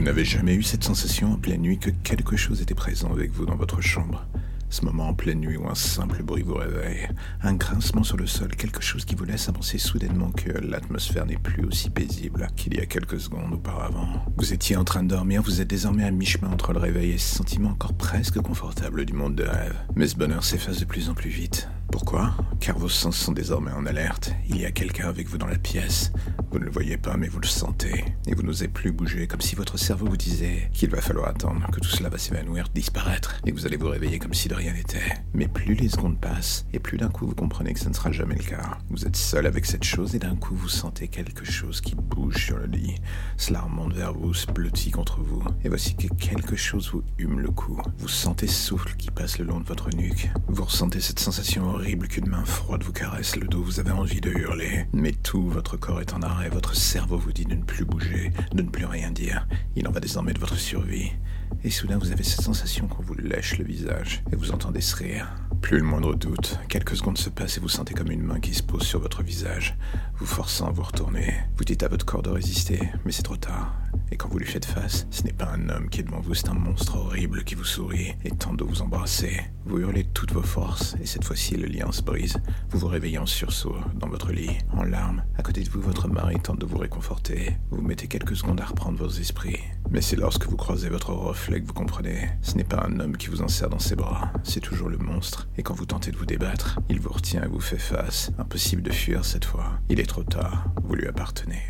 Vous n'avez jamais eu cette sensation en pleine nuit que quelque chose était présent avec vous dans votre chambre? Ce moment en pleine nuit où un simple bruit vous réveille, un grincement sur le sol, quelque chose qui vous laisse avancer soudainement que l'atmosphère n'est plus aussi paisible qu'il y a quelques secondes auparavant. Vous étiez en train de dormir, vous êtes désormais à mi-chemin entre le réveil et ce sentiment encore presque confortable du monde de rêve. Mais ce bonheur s'efface de plus en plus vite. Pourquoi? Car vos sens sont désormais en alerte. Il y a quelqu'un avec vous dans la pièce. Vous ne le voyez pas, mais vous le sentez. Et vous n'osez plus bouger, comme si votre cerveau vous disait qu'il va falloir attendre, que tout cela va s'évanouir, disparaître. Et vous allez vous réveiller comme si de rien n'était. Mais plus les secondes passent, et plus d'un coup vous comprenez que ce ne sera jamais le cas. Vous êtes seul avec cette chose, et d'un coup vous sentez quelque chose qui bouge sur le lit. Cela remonte vers vous, se blottit contre vous. Et voici que quelque chose vous hume le cou. Vous sentez souffle qui passe le long de votre nuque. Vous ressentez cette sensation horrible qu'une main froide vous caresse le dos, vous avez envie de hurler. Mais tout votre corps est en arrêt, votre cerveau vous dit de ne plus bouger, de ne plus rien dire. Il en va désormais de votre survie. Et soudain vous avez cette sensation qu'on vous lèche le visage, et vous entendez ce rire. Plus le moindre doute, quelques secondes se passent et vous sentez comme une main qui se pose sur votre visage, vous forçant à vous retourner. Vous dites à votre corps de résister, mais c'est trop tard. Et quand vous lui faites face, ce n'est pas un homme qui est devant vous, c'est un monstre horrible qui vous sourit et tente de vous embrasser. Vous hurlez toutes vos forces, et cette fois-ci le lien se brise. Vous vous réveillez en sursaut, dans votre lit, en larmes. À côté de vous, votre mari tente de vous réconforter. Vous mettez quelques secondes à reprendre vos esprits. Mais c'est lorsque vous croisez votre reflet que vous comprenez. Ce n'est pas un homme qui vous enserre dans ses bras, c'est toujours le monstre. Et quand vous tentez de vous débattre, il vous retient et vous fait face. Impossible de fuir cette fois. Il est trop tard, vous lui appartenez.